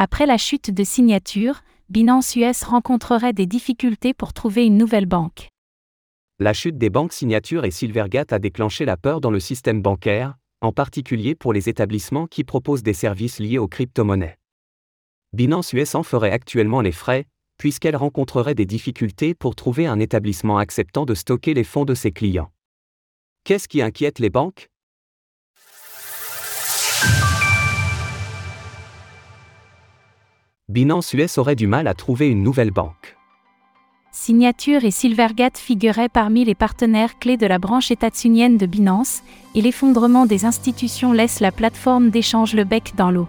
Après la chute de signature, Binance US rencontrerait des difficultés pour trouver une nouvelle banque. La chute des banques Signature et Silvergate a déclenché la peur dans le système bancaire, en particulier pour les établissements qui proposent des services liés aux crypto-monnaies. Binance US en ferait actuellement les frais, puisqu'elle rencontrerait des difficultés pour trouver un établissement acceptant de stocker les fonds de ses clients. Qu'est-ce qui inquiète les banques? Binance US aurait du mal à trouver une nouvelle banque. Signature et Silvergate figuraient parmi les partenaires clés de la branche états-unienne de Binance, et l'effondrement des institutions laisse la plateforme d'échange le bec dans l'eau.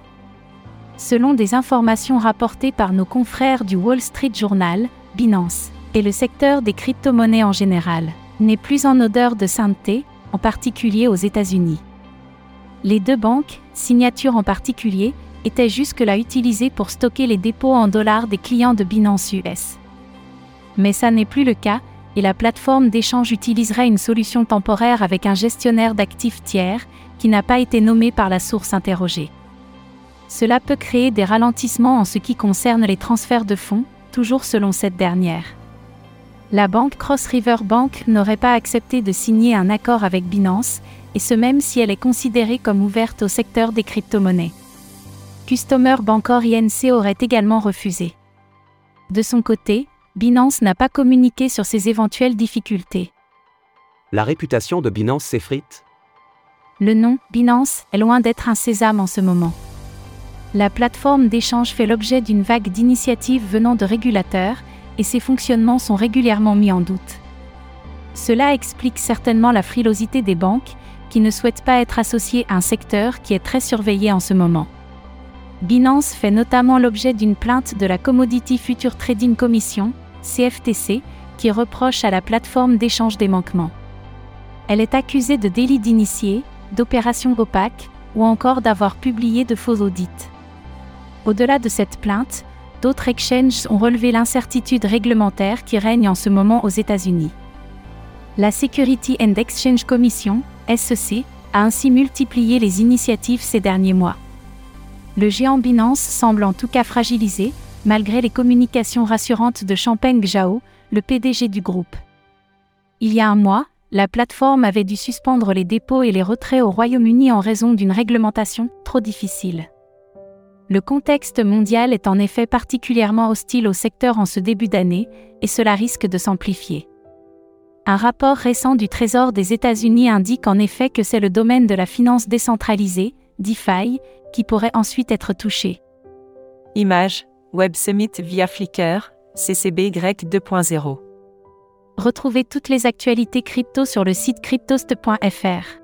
Selon des informations rapportées par nos confrères du Wall Street Journal, Binance, et le secteur des crypto-monnaies en général, n'est plus en odeur de sainteté, en particulier aux États-Unis. Les deux banques, Signature en particulier, était jusque-là utilisé pour stocker les dépôts en dollars des clients de Binance US. Mais ça n'est plus le cas, et la plateforme d'échange utiliserait une solution temporaire avec un gestionnaire d'actifs tiers, qui n'a pas été nommé par la source interrogée. Cela peut créer des ralentissements en ce qui concerne les transferts de fonds, toujours selon cette dernière. La banque Cross River Bank n'aurait pas accepté de signer un accord avec Binance, et ce même si elle est considérée comme ouverte au secteur des crypto-monnaies. Customer Bancor INC aurait également refusé. De son côté, Binance n'a pas communiqué sur ses éventuelles difficultés. La réputation de Binance s'effrite Le nom, Binance, est loin d'être un sésame en ce moment. La plateforme d'échange fait l'objet d'une vague d'initiatives venant de régulateurs, et ses fonctionnements sont régulièrement mis en doute. Cela explique certainement la frilosité des banques, qui ne souhaitent pas être associées à un secteur qui est très surveillé en ce moment. Binance fait notamment l'objet d'une plainte de la Commodity Future Trading Commission, CFTC, qui reproche à la plateforme d'échange des manquements. Elle est accusée de délit d'initié, d'opérations opaques, ou encore d'avoir publié de faux audits. Au-delà de cette plainte, d'autres exchanges ont relevé l'incertitude réglementaire qui règne en ce moment aux États-Unis. La Security and Exchange Commission, SEC, a ainsi multiplié les initiatives ces derniers mois le géant Binance semble en tout cas fragilisé, malgré les communications rassurantes de Champagne Zhao, le PDG du groupe. Il y a un mois, la plateforme avait dû suspendre les dépôts et les retraits au Royaume-Uni en raison d'une réglementation trop difficile. Le contexte mondial est en effet particulièrement hostile au secteur en ce début d'année, et cela risque de s'amplifier. Un rapport récent du Trésor des États-Unis indique en effet que c'est le domaine de la finance décentralisée, DeFi, qui pourrait ensuite être touché. Image, Web Summit via Flickr, CCBY 2.0. Retrouvez toutes les actualités crypto sur le site cryptost.fr.